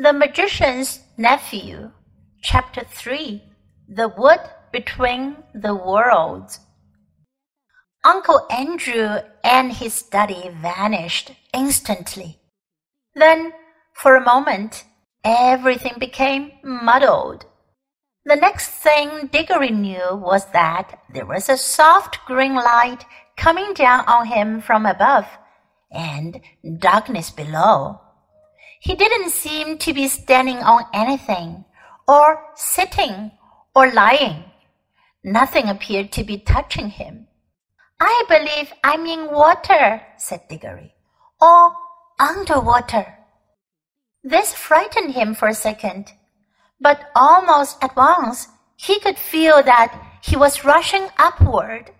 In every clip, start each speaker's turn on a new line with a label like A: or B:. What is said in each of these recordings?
A: The Magician's Nephew, Chapter 3 The Wood Between the Worlds. Uncle Andrew and his study vanished instantly. Then, for a moment, everything became muddled. The next thing Diggory knew was that there was a soft green light coming down on him from above and darkness below. He didn't seem to be standing on anything, or sitting, or lying. Nothing appeared to be touching him. I believe I'm in water, said Diggory, or underwater. This frightened him for a second, but almost at once he could feel that he was rushing upward.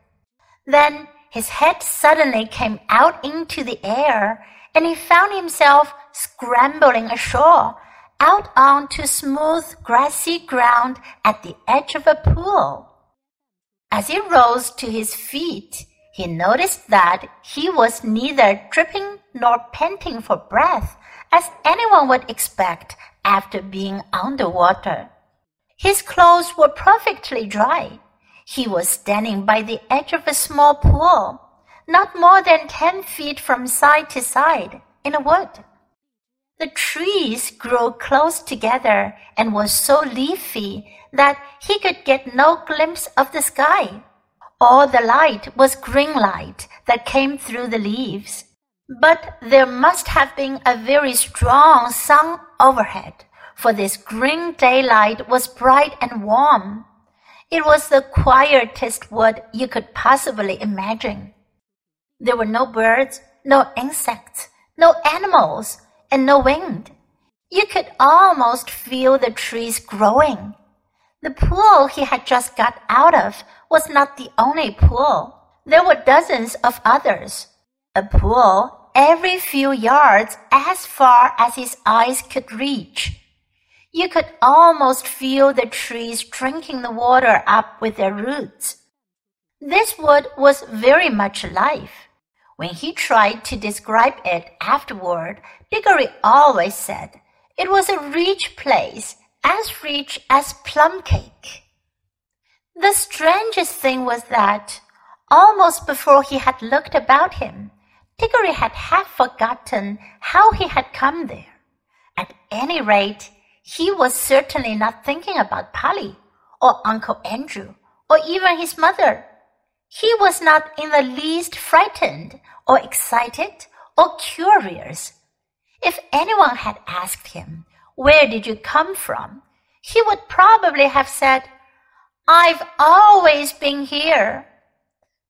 A: Then his head suddenly came out into the air, and he found himself scrambling ashore, out onto smooth, grassy ground at the edge of a pool. As he rose to his feet, he noticed that he was neither dripping nor panting for breath, as anyone would expect after being underwater. His clothes were perfectly dry. He was standing by the edge of a small pool, not more than ten feet from side to side, in a wood. The trees grew close together and were so leafy that he could get no glimpse of the sky. All the light was green light that came through the leaves. But there must have been a very strong sun overhead, for this green daylight was bright and warm. It was the quietest wood you could possibly imagine. There were no birds, no insects, no animals, and no wind. You could almost feel the trees growing. The pool he had just got out of was not the only pool. There were dozens of others. A pool every few yards as far as his eyes could reach. You could almost feel the trees drinking the water up with their roots. This wood was very much alive. When he tried to describe it afterward, Diggory always said it was a rich place, as rich as plum cake. The strangest thing was that, almost before he had looked about him, Diggory had half forgotten how he had come there. At any rate, he was certainly not thinking about Polly or Uncle Andrew or even his mother. He was not in the least frightened or excited or curious. If anyone had asked him, Where did you come from? he would probably have said, I've always been here.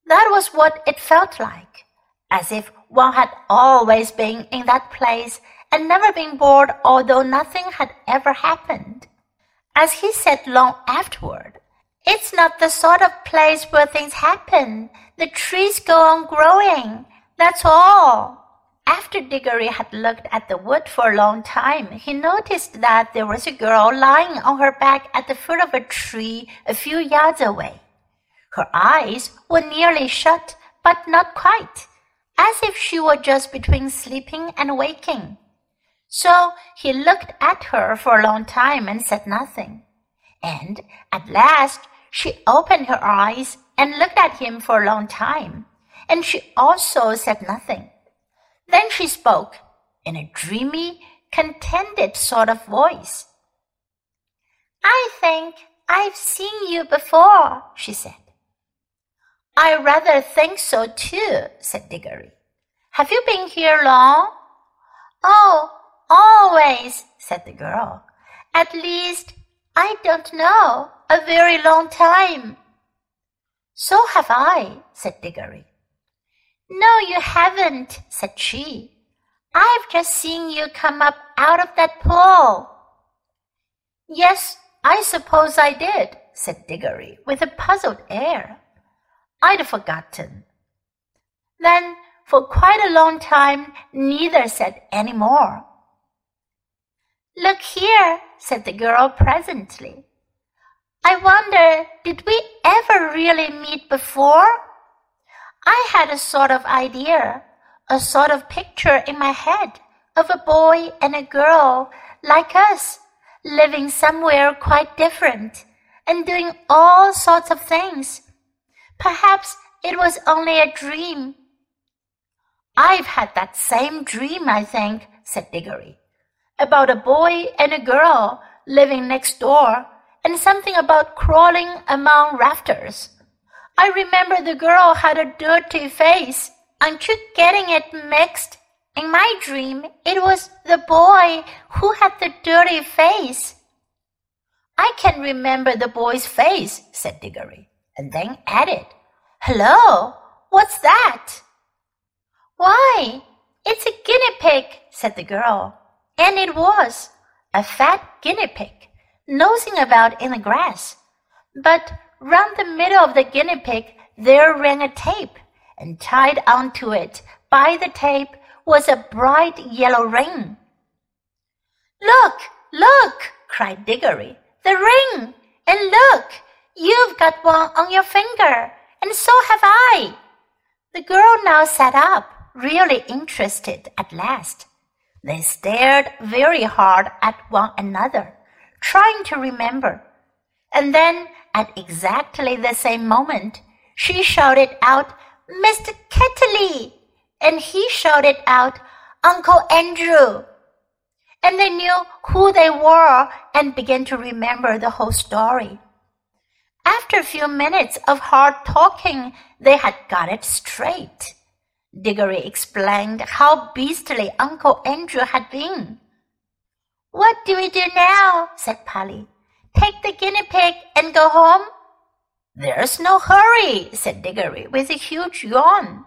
A: That was what it felt like, as if one had always been in that place and never been bored, although nothing had ever happened. As he said long afterward, it's not the sort of place where things happen. The trees go on growing. That's all. After Diggory had looked at the wood for a long time, he noticed that there was a girl lying on her back at the foot of a tree a few yards away. Her eyes were nearly shut, but not quite, as if she were just between sleeping and waking. So he looked at her for a long time and said nothing. And at last she opened her eyes and looked at him for a long time, and she also said nothing. Then she spoke in a dreamy, contented sort of voice. I think I've seen you before, she said. I rather think so too, said Diggory. Have you been here long? Oh, Always, said the girl. At least, I don't know, a very long time. So have I, said Diggory. No, you haven't, said she. I've just seen you come up out of that pool. Yes, I suppose I did, said Diggory with a puzzled air. I'd forgotten. Then, for quite a long time, neither said any more. Look here, said the girl presently. I wonder, did we ever really meet before? I had a sort of idea, a sort of picture in my head of a boy and a girl like us, living somewhere quite different and doing all sorts of things. Perhaps it was only a dream. I've had that same dream, I think, said Diggory, about a boy and a girl living next door and something about crawling among rafters. I remember the girl had a dirty face. Aren't you getting it mixed? In my dream, it was the boy who had the dirty face. I can remember the boy's face, said Diggory, and then added, Hello, what's that? Why, it's a guinea pig, said the girl. And it was a fat guinea pig, nosing about in the grass. But round the middle of the guinea pig there ran a tape, and tied onto it by the tape was a bright yellow ring. Look, look, cried Diggory, the ring! And look, you've got one on your finger, and so have I. The girl now sat up, really interested at last. They stared very hard at one another, trying to remember. And then, at exactly the same moment, she shouted out, Mr. Ketterly! And he shouted out, Uncle Andrew! And they knew who they were and began to remember the whole story. After a few minutes of hard talking, they had got it straight. Diggory explained how beastly Uncle Andrew had been. What do we do now? said Polly. Take the guinea pig and go home? There's no hurry, said Diggory with a huge yawn.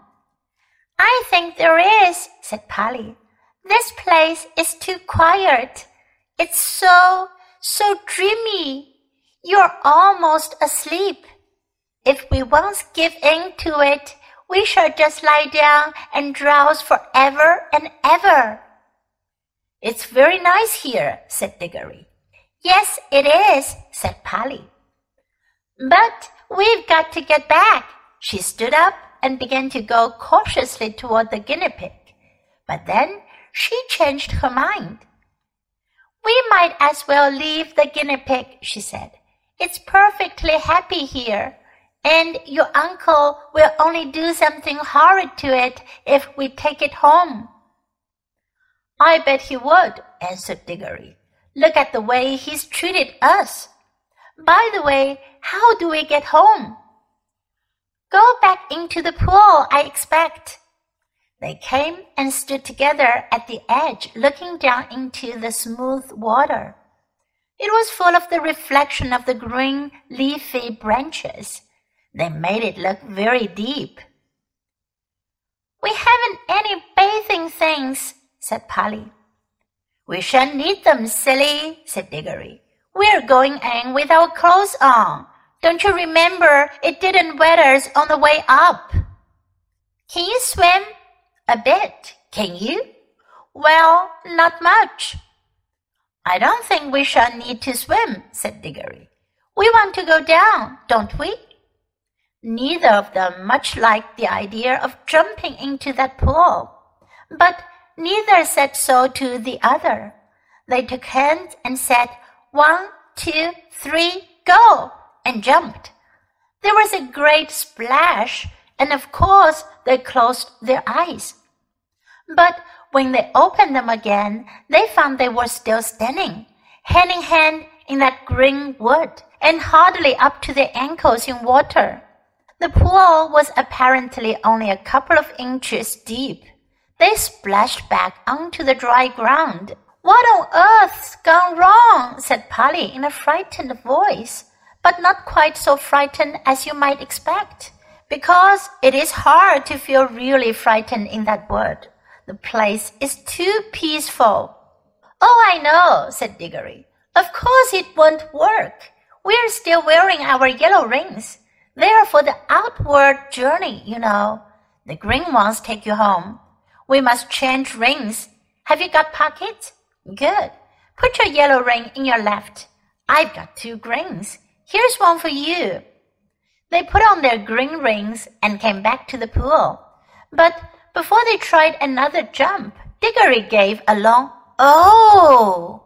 A: I think there is, said Polly. This place is too quiet. It's so, so dreamy. You're almost asleep. If we once give in to it, we shall just lie down and drowse forever and ever. It's very nice here, said Diggory. Yes, it is, said Polly. But we've got to get back. She stood up and began to go cautiously toward the guinea pig. But then she changed her mind. We might as well leave the guinea pig, she said. It's perfectly happy here and your uncle will only do something horrid to it if we take it home. I bet he would, answered Diggory. Look at the way he's treated us. By the way, how do we get home? Go back into the pool, I expect. They came and stood together at the edge, looking down into the smooth water. It was full of the reflection of the green, leafy branches they made it look very deep. We haven't any bathing things, said Polly. We shan't need them, silly, said Diggory. We're going in with our clothes on. Don't you remember it didn't wet us on the way up? Can you swim? A bit, can you? Well, not much. I don't think we shall need to swim, said Diggory. We want to go down, don't we? Neither of them much liked the idea of jumping into that pool, but neither said so to the other. They took hands and said, One, two, three, go! and jumped. There was a great splash, and of course they closed their eyes. But when they opened them again, they found they were still standing, hand in hand in that green wood, and hardly up to their ankles in water. The pool was apparently only a couple of inches deep. They splashed back onto the dry ground. What on earth's gone wrong? said Polly in a frightened voice, but not quite so frightened as you might expect, because it is hard to feel really frightened in that wood. The place is too peaceful. Oh, I know, said Diggory. Of course it won't work. We're still wearing our yellow rings. They are for the outward journey, you know. The green ones take you home. We must change rings. Have you got pockets? Good. Put your yellow ring in your left. I've got two greens. Here's one for you. They put on their green rings and came back to the pool. But before they tried another jump, Diggory gave a long oh.